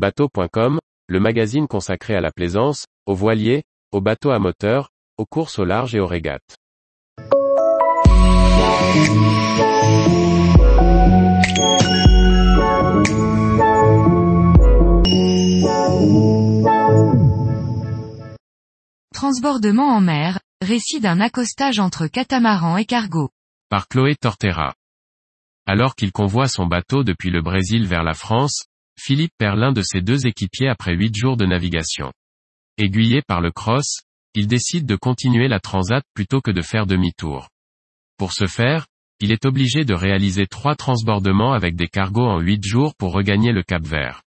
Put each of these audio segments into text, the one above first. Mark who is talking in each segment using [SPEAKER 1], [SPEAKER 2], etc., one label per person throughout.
[SPEAKER 1] Bateau.com, le magazine consacré à la plaisance, aux voiliers, aux bateaux à moteur, aux courses au large et aux régates.
[SPEAKER 2] Transbordement en mer, récit d'un accostage entre catamaran et cargo.
[SPEAKER 1] Par Chloé Tortera. Alors qu'il convoie son bateau depuis le Brésil vers la France, Philippe perd l'un de ses deux équipiers après huit jours de navigation. Aiguillé par le cross, il décide de continuer la transat plutôt que de faire demi-tour. Pour ce faire, il est obligé de réaliser trois transbordements avec des cargos en huit jours pour regagner le Cap Vert.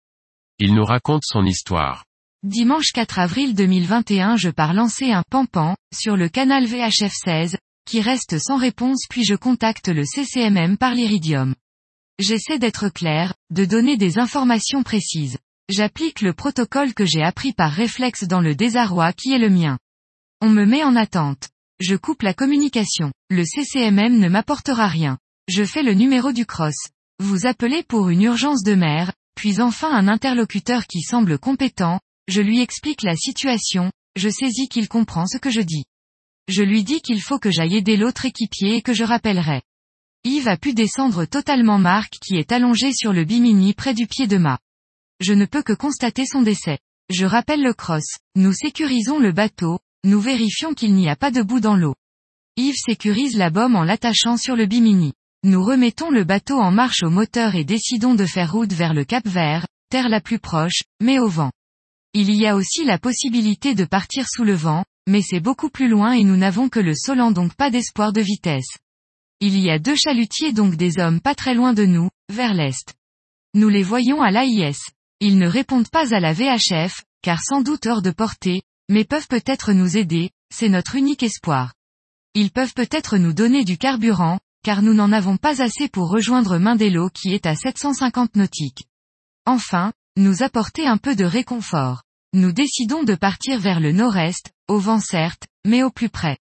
[SPEAKER 1] Il nous raconte son histoire.
[SPEAKER 2] Dimanche 4 avril 2021 je pars lancer un pampan, sur le canal VHF 16, qui reste sans réponse puis je contacte le CCMM par l'Iridium. J'essaie d'être clair, de donner des informations précises. J'applique le protocole que j'ai appris par réflexe dans le désarroi qui est le mien. On me met en attente. Je coupe la communication. Le CCMM ne m'apportera rien. Je fais le numéro du cross. Vous appelez pour une urgence de mer, puis enfin un interlocuteur qui semble compétent, je lui explique la situation, je saisis qu'il comprend ce que je dis. Je lui dis qu'il faut que j'aille aider l'autre équipier et que je rappellerai. Yves a pu descendre totalement Marc qui est allongé sur le bimini près du pied de mât. Je ne peux que constater son décès. Je rappelle le cross. Nous sécurisons le bateau, nous vérifions qu'il n'y a pas de bout dans l'eau. Yves sécurise la bombe en l'attachant sur le bimini. Nous remettons le bateau en marche au moteur et décidons de faire route vers le Cap Vert, terre la plus proche, mais au vent. Il y a aussi la possibilité de partir sous le vent, mais c'est beaucoup plus loin et nous n'avons que le Solan donc pas d'espoir de vitesse. Il y a deux chalutiers donc des hommes pas très loin de nous, vers l'est. Nous les voyons à l'AIS. Ils ne répondent pas à la VHF, car sans doute hors de portée, mais peuvent peut-être nous aider, c'est notre unique espoir. Ils peuvent peut-être nous donner du carburant, car nous n'en avons pas assez pour rejoindre Mindelo qui est à 750 nautiques. Enfin, nous apporter un peu de réconfort. Nous décidons de partir vers le nord-est, au vent certes, mais au plus près.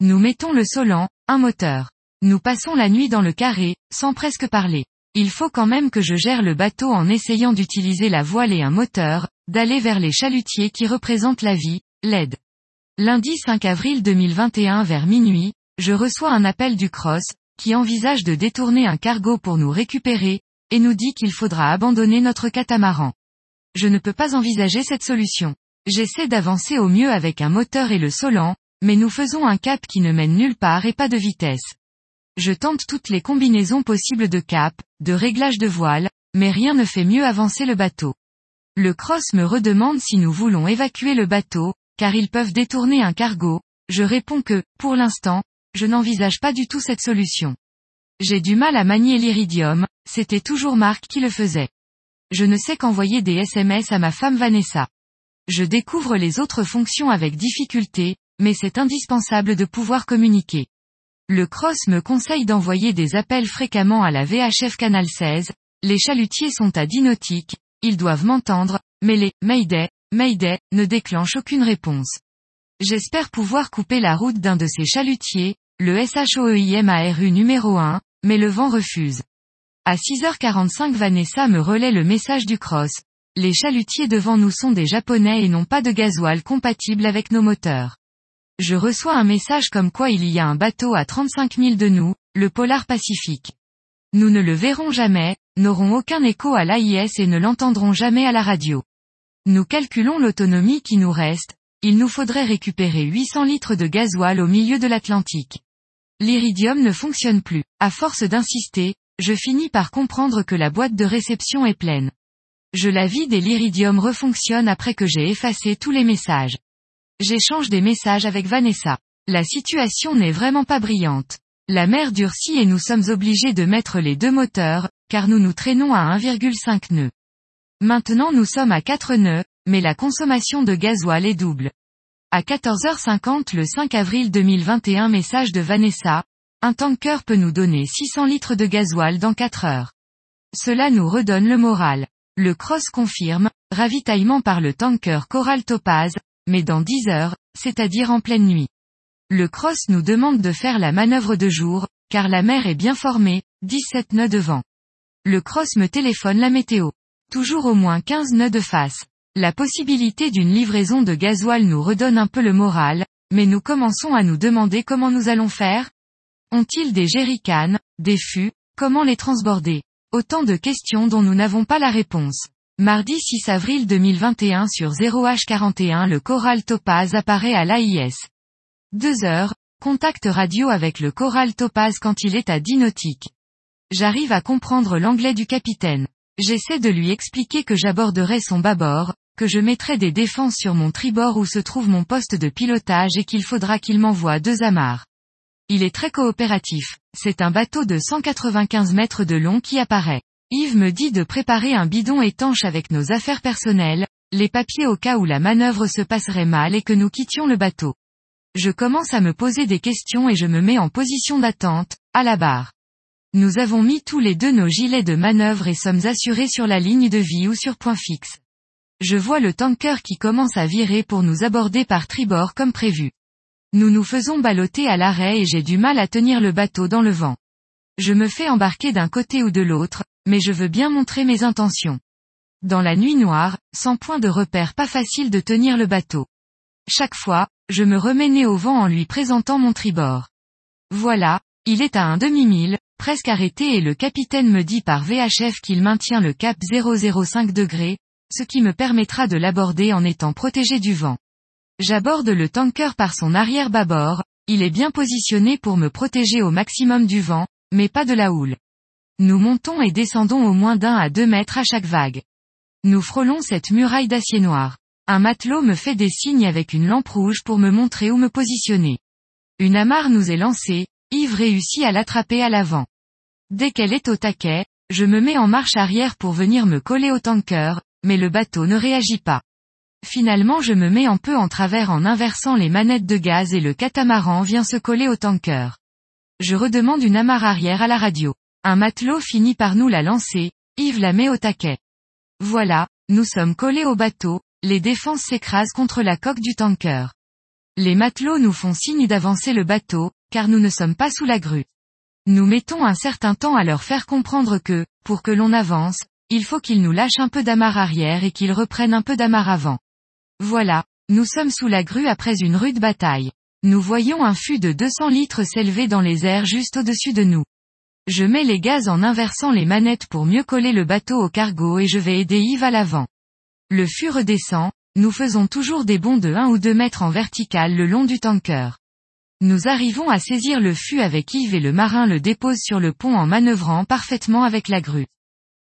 [SPEAKER 2] Nous mettons le Solan, un moteur. Nous passons la nuit dans le carré, sans presque parler. Il faut quand même que je gère le bateau en essayant d'utiliser la voile et un moteur, d'aller vers les chalutiers qui représentent la vie, l'aide. Lundi 5 avril 2021 vers minuit, je reçois un appel du Cross, qui envisage de détourner un cargo pour nous récupérer, et nous dit qu'il faudra abandonner notre catamaran. Je ne peux pas envisager cette solution. J'essaie d'avancer au mieux avec un moteur et le solant, mais nous faisons un cap qui ne mène nulle part et pas de vitesse. Je tente toutes les combinaisons possibles de cap, de réglage de voile, mais rien ne fait mieux avancer le bateau. Le cross me redemande si nous voulons évacuer le bateau, car ils peuvent détourner un cargo, je réponds que, pour l'instant, je n'envisage pas du tout cette solution. J'ai du mal à manier l'iridium, c'était toujours Marc qui le faisait. Je ne sais qu'envoyer des SMS à ma femme Vanessa. Je découvre les autres fonctions avec difficulté, mais c'est indispensable de pouvoir communiquer. Le Cross me conseille d'envoyer des appels fréquemment à la VHF Canal 16, les chalutiers sont à 10 nautiques, ils doivent m'entendre, mais les Mayday, Mayday ne déclenchent aucune réponse. J'espère pouvoir couper la route d'un de ces chalutiers, le SHOEIMARU numéro 1, mais le vent refuse. À 6h45 Vanessa me relaie le message du Cross. Les chalutiers devant nous sont des japonais et n'ont pas de gasoil compatible avec nos moteurs. Je reçois un message comme quoi il y a un bateau à 35 000 de nous, le Polar Pacifique. Nous ne le verrons jamais, n'aurons aucun écho à l'AIS et ne l'entendrons jamais à la radio. Nous calculons l'autonomie qui nous reste, il nous faudrait récupérer 800 litres de gasoil au milieu de l'Atlantique. L'iridium ne fonctionne plus. À force d'insister, je finis par comprendre que la boîte de réception est pleine. Je la vide et l'iridium refonctionne après que j'ai effacé tous les messages. J'échange des messages avec Vanessa. La situation n'est vraiment pas brillante. La mer durcit et nous sommes obligés de mettre les deux moteurs, car nous nous traînons à 1,5 nœuds. Maintenant nous sommes à 4 nœuds, mais la consommation de gasoil est double. À 14h50 le 5 avril 2021 message de Vanessa, un tanker peut nous donner 600 litres de gasoil dans 4 heures. Cela nous redonne le moral. Le cross confirme, ravitaillement par le tanker Coral Topaz, mais dans 10 heures, c'est-à-dire en pleine nuit. Le cross nous demande de faire la manœuvre de jour, car la mer est bien formée, 17 nœuds de vent. Le cross me téléphone la météo. Toujours au moins 15 nœuds de face. La possibilité d'une livraison de gasoil nous redonne un peu le moral, mais nous commençons à nous demander comment nous allons faire? Ont-ils des jerrycans, des fûts, comment les transborder? Autant de questions dont nous n'avons pas la réponse. Mardi 6 avril 2021 sur 0H41 le Coral Topaz apparaît à l'AIS. Deux heures, contact radio avec le Coral Topaz quand il est à 10 nautiques. J'arrive à comprendre l'anglais du capitaine. J'essaie de lui expliquer que j'aborderai son bâbord, que je mettrai des défenses sur mon tribord où se trouve mon poste de pilotage et qu'il faudra qu'il m'envoie deux amarres. Il est très coopératif. C'est un bateau de 195 mètres de long qui apparaît. Yves me dit de préparer un bidon étanche avec nos affaires personnelles, les papiers au cas où la manœuvre se passerait mal et que nous quittions le bateau. Je commence à me poser des questions et je me mets en position d'attente, à la barre. Nous avons mis tous les deux nos gilets de manœuvre et sommes assurés sur la ligne de vie ou sur point fixe. Je vois le tanker qui commence à virer pour nous aborder par tribord comme prévu. Nous nous faisons balloter à l'arrêt et j'ai du mal à tenir le bateau dans le vent. Je me fais embarquer d'un côté ou de l'autre, mais je veux bien montrer mes intentions. Dans la nuit noire, sans point de repère pas facile de tenir le bateau. Chaque fois, je me remets au vent en lui présentant mon tribord. Voilà, il est à un demi-mille, presque arrêté et le capitaine me dit par VHF qu'il maintient le cap 005 degrés, ce qui me permettra de l'aborder en étant protégé du vent. J'aborde le tanker par son arrière bâbord, il est bien positionné pour me protéger au maximum du vent, mais pas de la houle. Nous montons et descendons au moins d'un à deux mètres à chaque vague. Nous frôlons cette muraille d'acier noir. Un matelot me fait des signes avec une lampe rouge pour me montrer où me positionner. Une amarre nous est lancée, Yves réussit à l'attraper à l'avant. Dès qu'elle est au taquet, je me mets en marche arrière pour venir me coller au tanker, mais le bateau ne réagit pas. Finalement je me mets un peu en travers en inversant les manettes de gaz et le catamaran vient se coller au tanker. Je redemande une amarre arrière à la radio. Un matelot finit par nous la lancer, Yves la met au taquet. Voilà, nous sommes collés au bateau, les défenses s'écrasent contre la coque du tanker. Les matelots nous font signe d'avancer le bateau, car nous ne sommes pas sous la grue. Nous mettons un certain temps à leur faire comprendre que, pour que l'on avance, il faut qu'ils nous lâchent un peu d'amarre arrière et qu'ils reprennent un peu d'amarre avant. Voilà, nous sommes sous la grue après une rude bataille. Nous voyons un fût de 200 litres s'élever dans les airs juste au-dessus de nous. Je mets les gaz en inversant les manettes pour mieux coller le bateau au cargo et je vais aider Yves à l'avant. Le fût redescend, nous faisons toujours des bonds de 1 ou 2 mètres en vertical le long du tanker. Nous arrivons à saisir le fût avec Yves et le marin le dépose sur le pont en manœuvrant parfaitement avec la grue.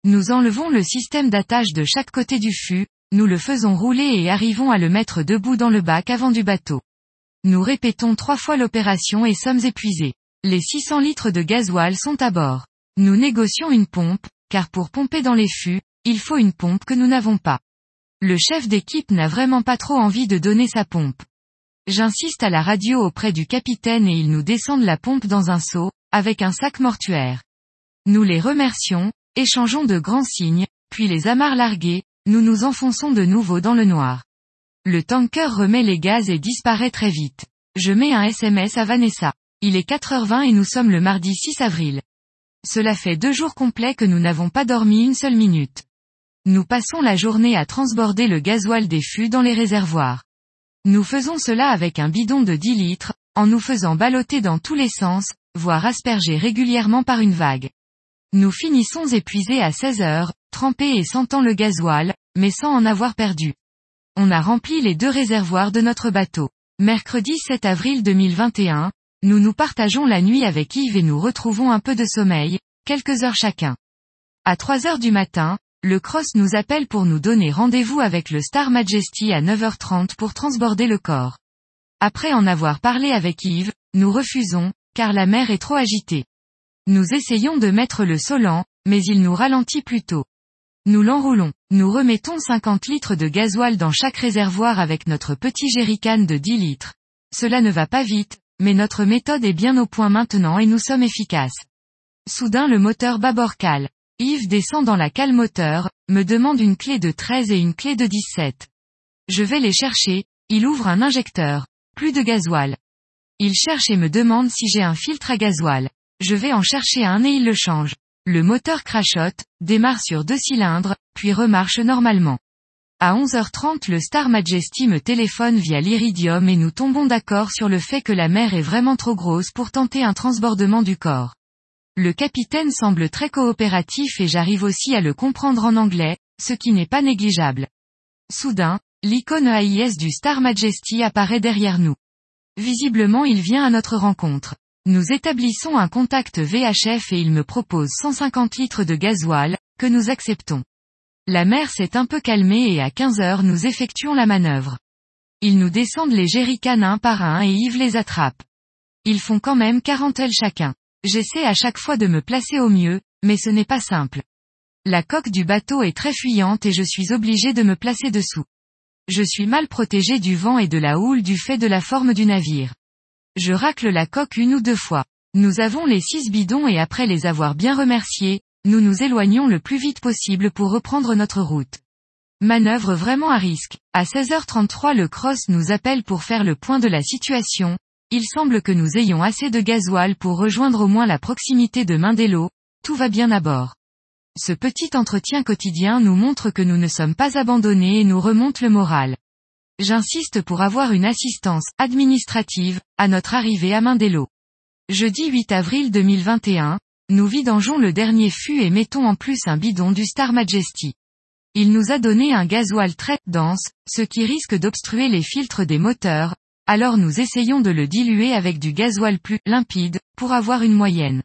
[SPEAKER 2] Nous enlevons le système d'attache de chaque côté du fût, nous le faisons rouler et arrivons à le mettre debout dans le bac avant du bateau. Nous répétons trois fois l'opération et sommes épuisés. Les 600 litres de gasoil sont à bord. Nous négocions une pompe, car pour pomper dans les fûts, il faut une pompe que nous n'avons pas. Le chef d'équipe n'a vraiment pas trop envie de donner sa pompe. J'insiste à la radio auprès du capitaine et il nous descend la pompe dans un seau, avec un sac mortuaire. Nous les remercions, échangeons de grands signes, puis les amarres larguées, nous nous enfonçons de nouveau dans le noir. Le tanker remet les gaz et disparaît très vite. Je mets un SMS à Vanessa. Il est 4h20 et nous sommes le mardi 6 avril. Cela fait deux jours complets que nous n'avons pas dormi une seule minute. Nous passons la journée à transborder le gasoil des fûts dans les réservoirs. Nous faisons cela avec un bidon de 10 litres, en nous faisant balloter dans tous les sens, voire asperger régulièrement par une vague. Nous finissons épuisés à 16 heures, trempés et sentant le gasoil, mais sans en avoir perdu. On a rempli les deux réservoirs de notre bateau. Mercredi 7 avril 2021, nous nous partageons la nuit avec Yves et nous retrouvons un peu de sommeil, quelques heures chacun. À 3 heures du matin, le Cross nous appelle pour nous donner rendez-vous avec le Star Majesty à 9h30 pour transborder le corps. Après en avoir parlé avec Yves, nous refusons, car la mer est trop agitée. Nous essayons de mettre le solant, mais il nous ralentit plutôt. Nous l'enroulons. Nous remettons 50 litres de gasoil dans chaque réservoir avec notre petit jerrycan de 10 litres. Cela ne va pas vite, mais notre méthode est bien au point maintenant et nous sommes efficaces. Soudain le moteur bâbord cale. Yves descend dans la cale moteur, me demande une clé de 13 et une clé de 17. Je vais les chercher, il ouvre un injecteur. Plus de gasoil. Il cherche et me demande si j'ai un filtre à gasoil. Je vais en chercher un et il le change. Le moteur crachote, démarre sur deux cylindres, puis remarche normalement. À 11h30 le Star Majesty me téléphone via l'Iridium et nous tombons d'accord sur le fait que la mer est vraiment trop grosse pour tenter un transbordement du corps. Le capitaine semble très coopératif et j'arrive aussi à le comprendre en anglais, ce qui n'est pas négligeable. Soudain, l'icône AIS du Star Majesty apparaît derrière nous. Visiblement il vient à notre rencontre. Nous établissons un contact VHF et il me propose 150 litres de gasoil, que nous acceptons. La mer s'est un peu calmée et à 15 heures nous effectuons la manœuvre. Ils nous descendent les jerrycans un par un et Yves les attrape. Ils font quand même 40 L chacun. J'essaie à chaque fois de me placer au mieux, mais ce n'est pas simple. La coque du bateau est très fuyante et je suis obligé de me placer dessous. Je suis mal protégé du vent et de la houle du fait de la forme du navire. Je racle la coque une ou deux fois. Nous avons les six bidons et après les avoir bien remerciés, nous nous éloignons le plus vite possible pour reprendre notre route. Manœuvre vraiment à risque. À 16h33 le cross nous appelle pour faire le point de la situation. Il semble que nous ayons assez de gasoil pour rejoindre au moins la proximité de Mindelo. Tout va bien à bord. Ce petit entretien quotidien nous montre que nous ne sommes pas abandonnés et nous remonte le moral. J'insiste pour avoir une assistance administrative à notre arrivée à Mindelo. Jeudi 8 avril 2021, nous vidangeons le dernier fût et mettons en plus un bidon du Star Majesty. Il nous a donné un gasoil très dense, ce qui risque d'obstruer les filtres des moteurs, alors nous essayons de le diluer avec du gasoil plus limpide, pour avoir une moyenne.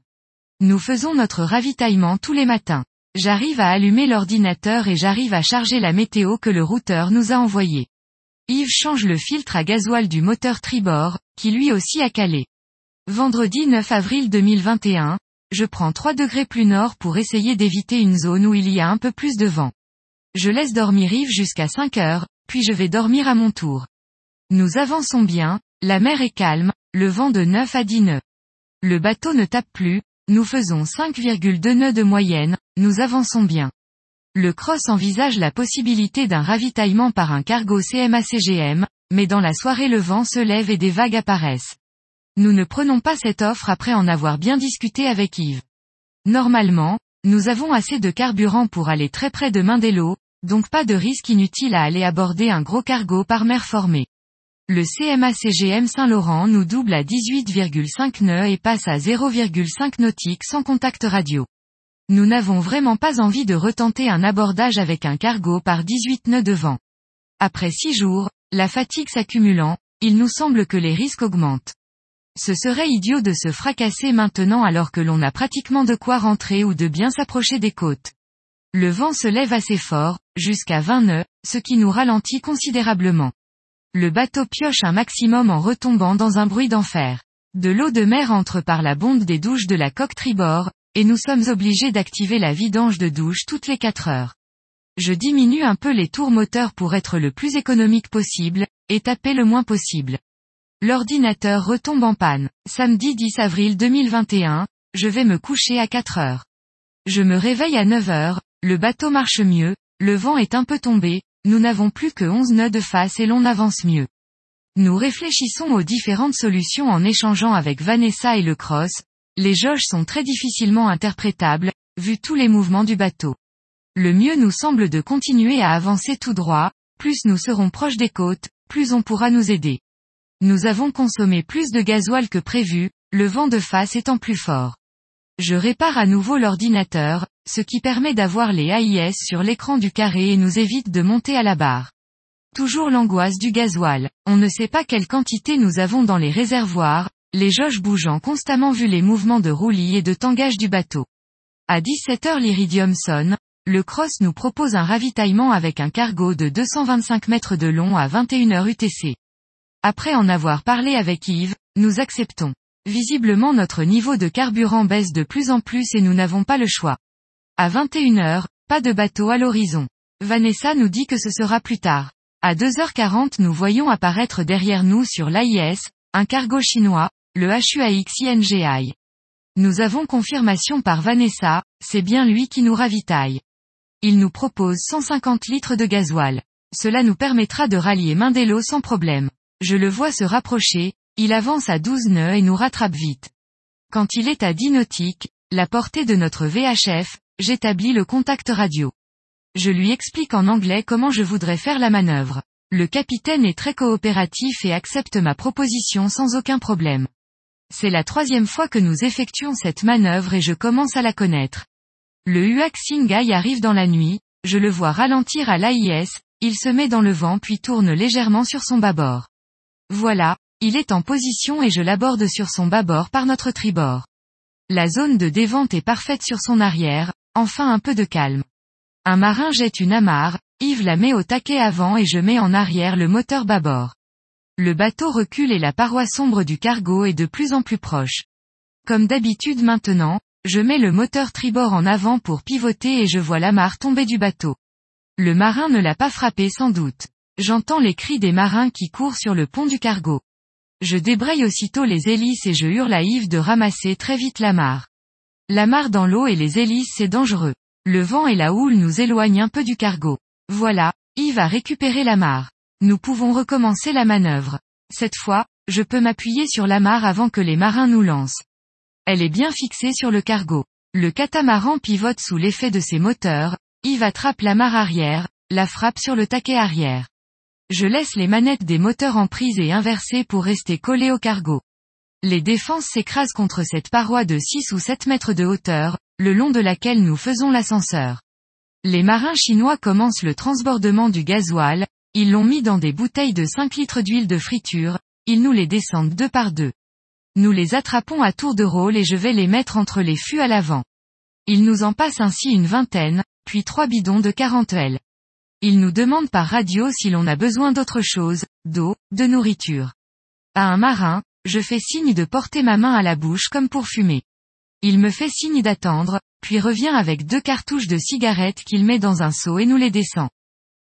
[SPEAKER 2] Nous faisons notre ravitaillement tous les matins. J'arrive à allumer l'ordinateur et j'arrive à charger la météo que le routeur nous a envoyée. Yves change le filtre à gasoil du moteur tribord, qui lui aussi a calé. Vendredi 9 avril 2021, je prends 3 degrés plus nord pour essayer d'éviter une zone où il y a un peu plus de vent. Je laisse dormir Yves jusqu'à 5 heures, puis je vais dormir à mon tour. Nous avançons bien, la mer est calme, le vent de 9 à 10 nœuds. Le bateau ne tape plus, nous faisons 5,2 nœuds de moyenne, nous avançons bien. Le cross envisage la possibilité d'un ravitaillement par un cargo CMA-CGM, mais dans la soirée le vent se lève et des vagues apparaissent. Nous ne prenons pas cette offre après en avoir bien discuté avec Yves. Normalement, nous avons assez de carburant pour aller très près de Mindelo, donc pas de risque inutile à aller aborder un gros cargo par mer formée. Le CMA-CGM Saint-Laurent nous double à 18,5 nœuds et passe à 0,5 nautique sans contact radio. Nous n'avons vraiment pas envie de retenter un abordage avec un cargo par 18 nœuds de vent. Après six jours, la fatigue s'accumulant, il nous semble que les risques augmentent. Ce serait idiot de se fracasser maintenant alors que l'on a pratiquement de quoi rentrer ou de bien s'approcher des côtes. Le vent se lève assez fort, jusqu'à 20 nœuds, ce qui nous ralentit considérablement. Le bateau pioche un maximum en retombant dans un bruit d'enfer. De l'eau de mer entre par la bonde des douches de la coque tribord, et nous sommes obligés d'activer la vidange de douche toutes les 4 heures. Je diminue un peu les tours moteurs pour être le plus économique possible, et taper le moins possible. L'ordinateur retombe en panne. Samedi 10 avril 2021, je vais me coucher à 4 heures. Je me réveille à 9 heures, le bateau marche mieux, le vent est un peu tombé, nous n'avons plus que 11 nœuds de face et l'on avance mieux. Nous réfléchissons aux différentes solutions en échangeant avec Vanessa et le cross, les jauges sont très difficilement interprétables, vu tous les mouvements du bateau. Le mieux nous semble de continuer à avancer tout droit, plus nous serons proches des côtes, plus on pourra nous aider. Nous avons consommé plus de gasoil que prévu, le vent de face étant plus fort. Je répare à nouveau l'ordinateur, ce qui permet d'avoir les AIS sur l'écran du carré et nous évite de monter à la barre. Toujours l'angoisse du gasoil. On ne sait pas quelle quantité nous avons dans les réservoirs, les jauges bougeant constamment vu les mouvements de roulis et de tangage du bateau. À 17h l'iridium sonne, le cross nous propose un ravitaillement avec un cargo de 225 mètres de long à 21h UTC. Après en avoir parlé avec Yves, nous acceptons. Visiblement notre niveau de carburant baisse de plus en plus et nous n'avons pas le choix. À 21h, pas de bateau à l'horizon. Vanessa nous dit que ce sera plus tard. À 2h40 nous voyons apparaître derrière nous sur l'AIS, un cargo chinois, le HUAX INGI. Nous avons confirmation par Vanessa, c'est bien lui qui nous ravitaille. Il nous propose 150 litres de gasoil. Cela nous permettra de rallier Mindelo sans problème. Je le vois se rapprocher, il avance à 12 nœuds et nous rattrape vite. Quand il est à 10 nautiques, la portée de notre VHF, j'établis le contact radio. Je lui explique en anglais comment je voudrais faire la manœuvre. Le capitaine est très coopératif et accepte ma proposition sans aucun problème. C'est la troisième fois que nous effectuons cette manœuvre et je commence à la connaître. Le UAC Singai arrive dans la nuit, je le vois ralentir à l'AIS, il se met dans le vent puis tourne légèrement sur son bâbord. Voilà, il est en position et je l'aborde sur son bâbord par notre tribord. La zone de dévente est parfaite sur son arrière, enfin un peu de calme. Un marin jette une amarre, Yves la met au taquet avant et je mets en arrière le moteur bâbord. Le bateau recule et la paroi sombre du cargo est de plus en plus proche. Comme d'habitude maintenant, je mets le moteur tribord en avant pour pivoter et je vois l'amarre tomber du bateau. Le marin ne l'a pas frappé sans doute. J'entends les cris des marins qui courent sur le pont du cargo. Je débraye aussitôt les hélices et je hurle à Yves de ramasser très vite l'amarre. L'amarre dans l'eau et les hélices c'est dangereux. Le vent et la houle nous éloignent un peu du cargo. Voilà, Yves a récupéré l'amarre. Nous pouvons recommencer la manœuvre. Cette fois, je peux m'appuyer sur l'amarre avant que les marins nous lancent. Elle est bien fixée sur le cargo. Le catamaran pivote sous l'effet de ses moteurs, Yves attrape l'amarre arrière, la frappe sur le taquet arrière. Je laisse les manettes des moteurs en prise et inversées pour rester collées au cargo. Les défenses s'écrasent contre cette paroi de 6 ou 7 mètres de hauteur, le long de laquelle nous faisons l'ascenseur. Les marins chinois commencent le transbordement du gasoil, ils l'ont mis dans des bouteilles de 5 litres d'huile de friture, ils nous les descendent deux par deux. Nous les attrapons à tour de rôle et je vais les mettre entre les fûts à l'avant. Ils nous en passent ainsi une vingtaine, puis trois bidons de 40 L. Ils nous demandent par radio si l'on a besoin d'autre chose, d'eau, de nourriture. À un marin, je fais signe de porter ma main à la bouche comme pour fumer. Il me fait signe d'attendre, puis revient avec deux cartouches de cigarettes qu'il met dans un seau et nous les descend.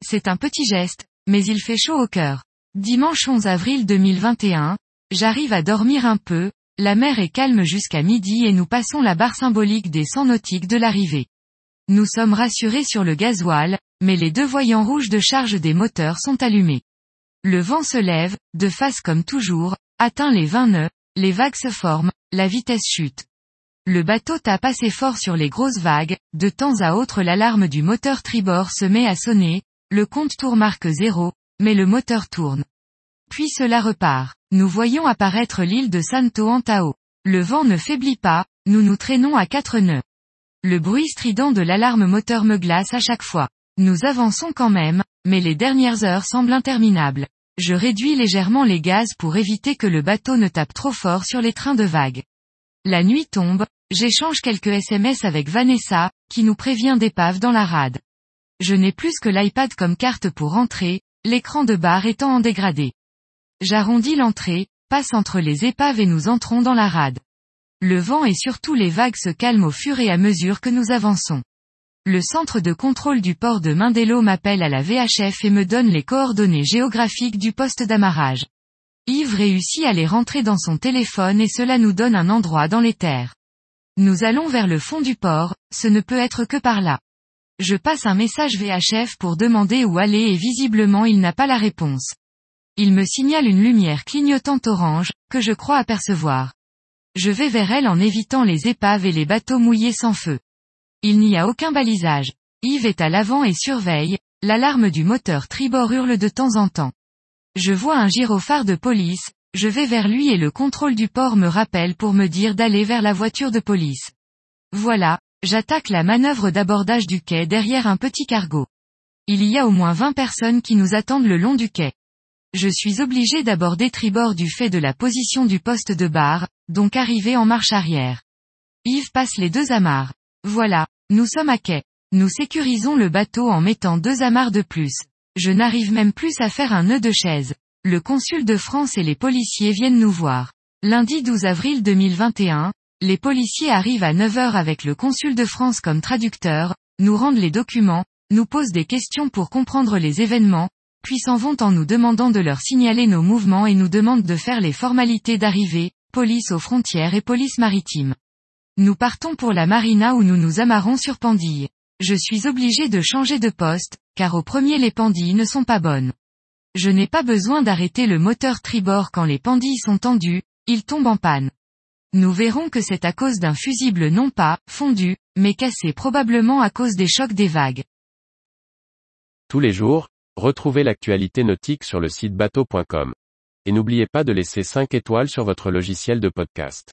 [SPEAKER 2] C'est un petit geste, mais il fait chaud au cœur. Dimanche 11 avril 2021, j'arrive à dormir un peu, la mer est calme jusqu'à midi et nous passons la barre symbolique des 100 nautiques de l'arrivée. Nous sommes rassurés sur le gasoil, mais les deux voyants rouges de charge des moteurs sont allumés. Le vent se lève, de face comme toujours, atteint les 20 nœuds, les vagues se forment, la vitesse chute. Le bateau tape assez fort sur les grosses vagues, de temps à autre l'alarme du moteur tribord se met à sonner, le compte tour marque zéro, mais le moteur tourne. Puis cela repart. Nous voyons apparaître l'île de Santo Antao. Le vent ne faiblit pas, nous nous traînons à quatre nœuds. Le bruit strident de l'alarme moteur me glace à chaque fois. Nous avançons quand même, mais les dernières heures semblent interminables. Je réduis légèrement les gaz pour éviter que le bateau ne tape trop fort sur les trains de vagues. La nuit tombe, j'échange quelques SMS avec Vanessa, qui nous prévient d'épave dans la rade. Je n'ai plus que l'iPad comme carte pour entrer, l'écran de bar étant en dégradé. J'arrondis l'entrée, passe entre les épaves et nous entrons dans la rade. Le vent et surtout les vagues se calment au fur et à mesure que nous avançons. Le centre de contrôle du port de Mindelo m'appelle à la VHF et me donne les coordonnées géographiques du poste d'amarrage. Yves réussit à les rentrer dans son téléphone et cela nous donne un endroit dans les terres. Nous allons vers le fond du port, ce ne peut être que par là. Je passe un message VHF pour demander où aller et visiblement il n'a pas la réponse. Il me signale une lumière clignotante orange, que je crois apercevoir. Je vais vers elle en évitant les épaves et les bateaux mouillés sans feu. Il n'y a aucun balisage. Yves est à l'avant et surveille, l'alarme du moteur tribord hurle de temps en temps. Je vois un gyrophare de police, je vais vers lui et le contrôle du port me rappelle pour me dire d'aller vers la voiture de police. Voilà, J'attaque la manœuvre d'abordage du quai derrière un petit cargo. Il y a au moins 20 personnes qui nous attendent le long du quai. Je suis obligé d'aborder tribord du fait de la position du poste de barre, donc arriver en marche arrière. Yves passe les deux amarres. Voilà, nous sommes à quai. Nous sécurisons le bateau en mettant deux amarres de plus. Je n'arrive même plus à faire un nœud de chaise. Le consul de France et les policiers viennent nous voir. Lundi 12 avril 2021, les policiers arrivent à 9h avec le consul de France comme traducteur, nous rendent les documents, nous posent des questions pour comprendre les événements, puis s'en vont en nous demandant de leur signaler nos mouvements et nous demandent de faire les formalités d'arrivée, police aux frontières et police maritime. Nous partons pour la marina où nous nous amarrons sur pendille. Je suis obligé de changer de poste, car au premier les pendilles ne sont pas bonnes. Je n'ai pas besoin d'arrêter le moteur tribord quand les pendilles sont tendues, il tombe en panne. Nous verrons que c'est à cause d'un fusible non pas, fondu, mais cassé probablement à cause des chocs des vagues.
[SPEAKER 1] Tous les jours, retrouvez l'actualité nautique sur le site bateau.com. Et n'oubliez pas de laisser 5 étoiles sur votre logiciel de podcast.